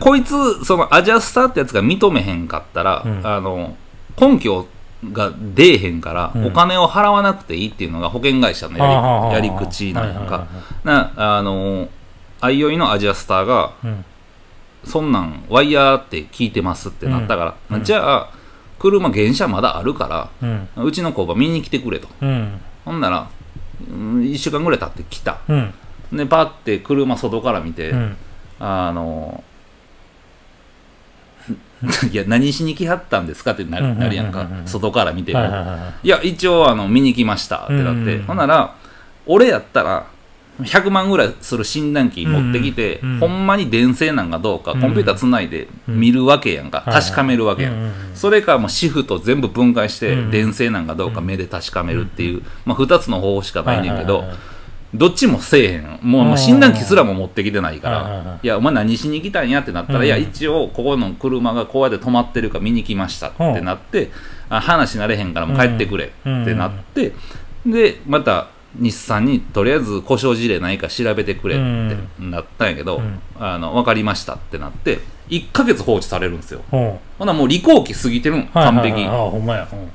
こいつそのアジャスターってやつが認めへんかったら、うん。あの根拠が出えへんから、うん。お金を払わなくていいっていうのが保険会社のはあはあはあやりやり口なんやんかはいはいはい。なあのあいおいのアジャスターがうんそんなんワイヤーって聞いてますってなったから、うん。じゃあ車原車まだあるからうちの工場見に来てくれと。うん。ほんならうん1週間ぐらい経って来た。うん。でパッて車外から見て、うん。あの いや何しに来はったんですかってなるなるやんか。外から見ても、はいや一応あの見に来ましたってなって、うん。ほんなら俺やったら100万ぐらいする診断機持ってきて、うんうんほんまに電性なんかどうか、うん。コンピューターつないで見るわけやんか、はいはい確かめるわけやん、うんうんうんそれかもうシフト全部分解してうん。電性なんかどうか目で確かめるっていう、まあ、2つの方法しかないねんけど、はいはいはいどっちもせえへん。もうもう診断機すらも持ってきてないから、はいはいはいい。やお前何しに来たんやってなったら、うん。いや一応ここの車がこうやって止まってるか見に来ましたってなって、あ話なれへんからもう帰ってくれってなって、でまた日産にとりあえず故障事例ないか調べてくれってなったんやけど、うん。あの分かりましたってなって1ヶ月放置されるんですよ。ほほなもう履行期過ぎてるん完璧、はいはい。はいあほんまや。うん。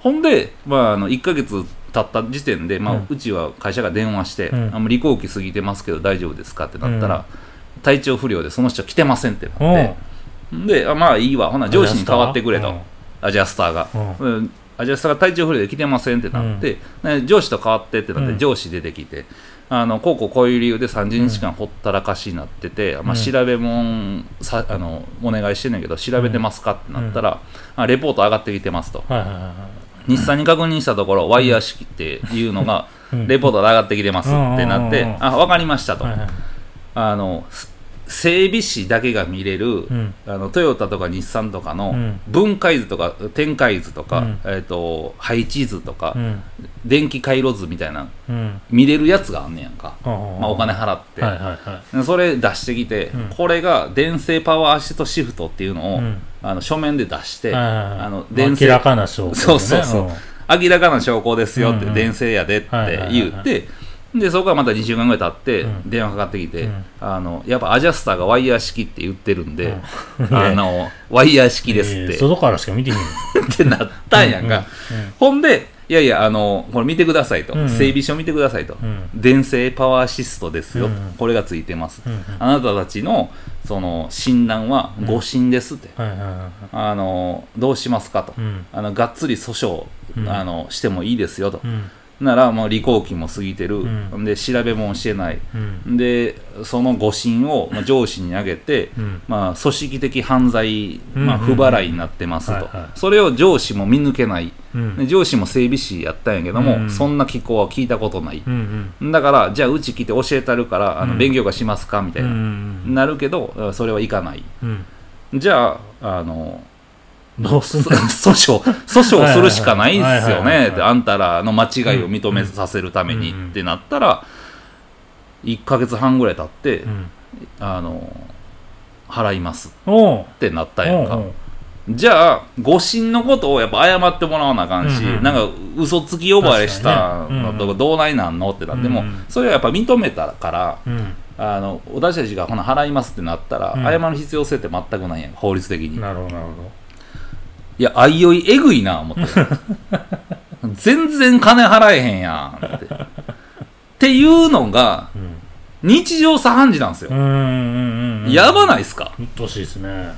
ほんで、まあ、あの1ヶ月経った時点で、まあうん。うちは会社が電話して、うん。あもう履行期過ぎてますけど大丈夫ですかってなったら、体調不良でその人来てませんってなって、であまあいいわ。ほな上司に代わってくれと、アジャスターが、うん。うんアジャスターが体調不良で来てませんってなって、で上司と代わってってなって、うん。上司出てきてあのこうこうこういう理由で30日間ほったらかしになってて、まあ、うん調べもんさあのお願いしてんねんけど調べてますかってなったら、あレポート上がってきてますと。はいはいはいはい。日産に確認したところワイヤー式っていうのがうん。レポートで上がってきてますってなって、うん。うんうんうんあ分かりましたと、あのす整備士だけが見れる、うん。あのトヨタとか日産とかのうん。分解図とか展開図とか、うん。えー、と配置図とか、うん。電気回路図みたいなうん。見れるやつがあんねやんか、ままあ、お金払って、はいはいはい。それ出してきて、うん。これが電性パワーアシストシフトっていうのを、うん。あの書面で出して、あの電性明らかな証拠でね。そうそうそう、ん。明らかな証拠ですよって、電性やでって言って、でそこからまた2週間ぐらい経ってうん。電話かかってきて、うん。あのやっぱアジャスターがワイヤー式って言ってるんで、うん。あのワイヤー式ですって、えー外からしか見てへん ってなったんやんか、ほんでいやいやあのこれ見てくださいと、うん。うん整備書見てくださいと、うん。電性パワーアシストですよ、うん。これがついてます、うんうん。あなたたちのその診断は誤診ですって、はいはいはいはい。あのどうしますかと、うん。あのがっつり訴訟、うん。あのしてもいいですよと、うんならもう履行期も過ぎてる、うん。で調べもしてない、うん。でその誤診をまあ上司に挙げて、うん。まあ、組織的犯罪、まあ、うん不払いになってますと、それを上司も見抜けない、上司も整備士やったんやけども、うん。そんな機構は聞いたことない、だからじゃあうち来て教えたるからあのうん。勉強がしますか？みたいな、うん。なるけどそれはいかない。うん。じゃああの訴訟訴訟するしかないんですよね。あんたらの間違いを認めさせるためにうんってなったら1ヶ月半ぐらい経ってうん。あの払いますってなったやんか。じゃあ誤診のことをやっぱ謝ってもらわなあかんし、うんうんなんか嘘つき呼ばれしたのとかどうないなんのってなっても、うんうん。それはやっぱ認めたからうん。あの私たちがほな払いますってなったら、うん。謝る必要性って全くないやん法律的に。なるほどなるほいやあいよいえぐいな思って。全然金払えへんやんって。っていうのが日常茶飯事なんですよ、やばないっすか？うっとうしいですね。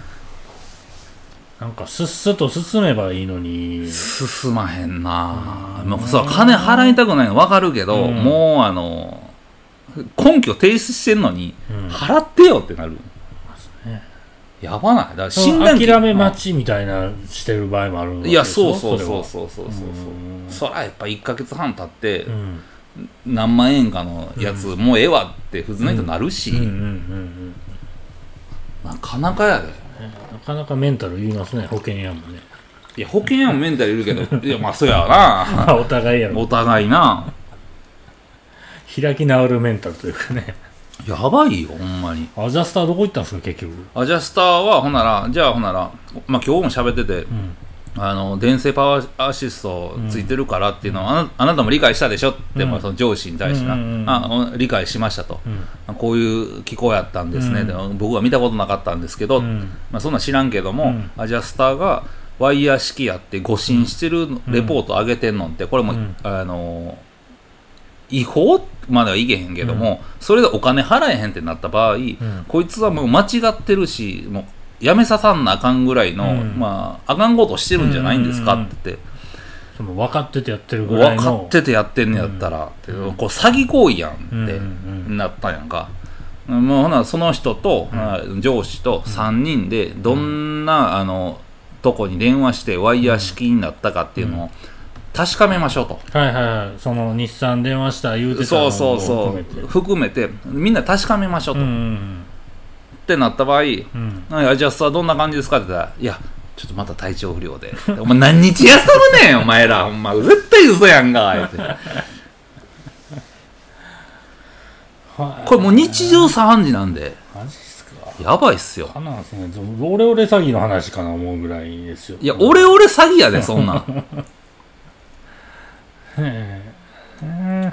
なんかすっすと進めばいいのに。進まへんな。うん。もうそう金払いたくないの分かるけど、うん。もうあの根拠提出してんのに、うん。払ってよってなる。ねやばない。だから診諦め待ちみたいなしてる場合もあるいやそうそうそうそうそう。そうそらやっぱ1か月半経ってうん。何万円かのやつ、もうええわって普通の人なるし、なかなかやで。なかなかメンタル言いますね保険屋もね。いや保険屋もメンタルいるけど いやまあそうやわな。お互いやろ。お互いな。開き直るメンタルというかねやばいよほんまに。アジャスターどこ行ったんですか結局？アジャスターはほんならじゃあほんならまあ今日も喋ってて、うん。あの電性パワーアシストついてるからっていうのは、あなあなたも理解したでしょ？って、うん。まあ、その上司に対してな、うんうんうん。あ理解しましたと、うん。こういう機構やったんですね、うん。で僕は見たことなかったんですけど、うん。まあ、そんなん知らんけども、うん。アジャスターがワイヤー式やって誤診してるレポート上げてんのってこれも、うん。あの違法まではいけへんけども、それでお金払えへんってなった場合、ん。こいつはもう間違ってるしもうやめささんなあかんぐらいの、うん。まああかんことしてるんじゃないんですかって。言って、でも分かっててやってるぐらい分かのっててやってんねやったら、ってうん。こう詐欺行為やんって、うんうんうん。なったんやんか。もうほなその人と、あ上司と3人でどんな、あのとこに電話してワイヤー式になったかっていうのを確かめましょうと、はいはいはい。その日産電話した言うてたのそうそうをそ含めて。う含めてみんな確かめましょうと、うんうっん。てなった場合うん。うん「いやじゃあさどんな感じですか?」って言ったら「いやちょっとまた体調不良で。お前何日休むねん お前ら。ほんま絶対嘘やんか」言って。はい。これもう日常茶飯事なんで。マジっすか。やばいっすよ。かなんすねオレオレ詐欺の話かな思うぐらいですよ。いや俺俺詐欺やでそんなん へえ。うん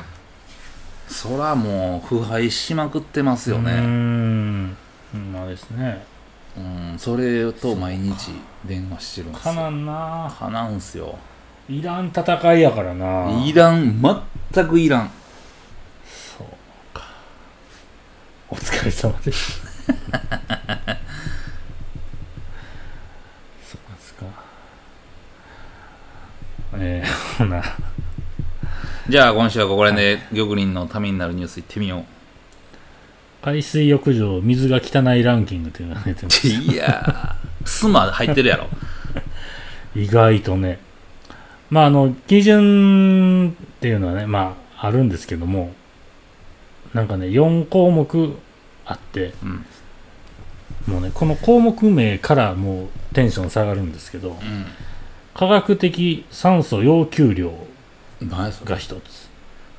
そらもう腐敗しまくってますよね。ん。まあですね。うんそれと毎日電話してるんですよ。かなんな。かなんすよ。いらん戦いやからな。いらん。全くいらん。そうか。お疲れ様です。そうですか。えー、ほなじゃあ今週はここら辺で玉林のためになるニュースいってみよう。海水浴場水が汚いランキングっていうのが出てます。いやースマ入ってるやろ。意外とね。まああの基準っていうのはねまああるんですけどもなんかね4項目あってうん。もうねこの項目名からもうテンション下がるんですけど科学的酸素要求量が一つ。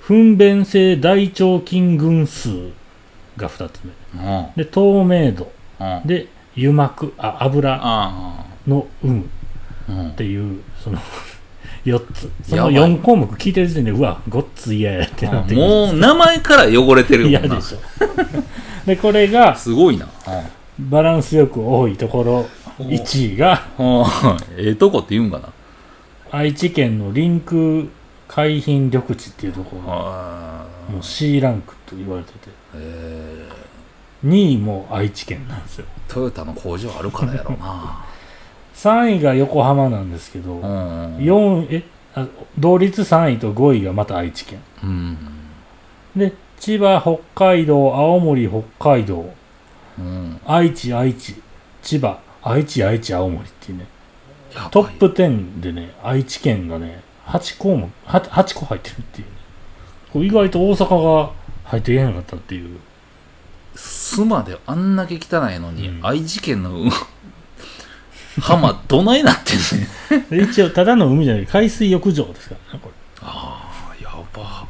糞便性大腸菌群数が二つ目。うん。で透明度。うん。で油膜。あ油あの有無。あうん。っていうその 4つ。そのやばい。4項目聞いてる時点でうわごっつ嫌やってなってもう名前から汚れてるもんな。嫌でしょ。でこれがすごいな。バランスよく多いところうん1位がうん。ええとこって言うんかな。愛知県のリンク海浜緑地っていうところあもう C ランクと言われてて。え2位も愛知県なんですよ。ートヨタの工場あるからやろうな。3位が横浜なんですけどうん4えあ同率3位と5位がまた愛知県。うん。で千葉北海道青森北海道。うん。愛知愛知。千葉愛知愛知青森っていうね。トップ10でね愛知県がね8項目 8, 8個入ってるっていう。ねこれ意外と大阪が入っていけなかったっていう。スマであんだけ汚いのに、うん。愛知県のう 浜どないなってんね。ん で一応ただの海じゃない海水浴場ですからねこああやば。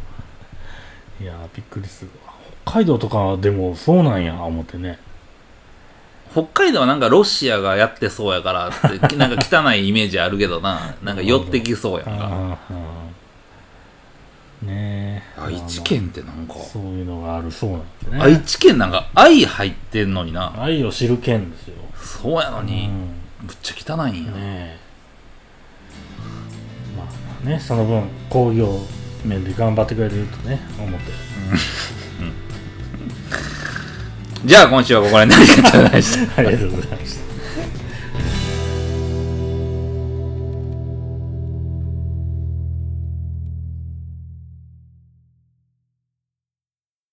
れいやーびっくりするわ。北海道とかでもそうなんや思ってね北海道はなんかロシアがやってそうやからって なんか汚いイメージあるけどな。なんか寄ってきそうやんか。ねえ。愛知県ってなんか。そういうのがあるそうなんですね。愛知県なんか愛入ってんのにな。愛を知る県ですよ。そうやのに。うん。むっちゃ汚いんや。ねえ。まあねその分工業面で頑張ってくれてるとね思ってじゃあ今週はここら辺で。ありがとうございました。ありがとうございました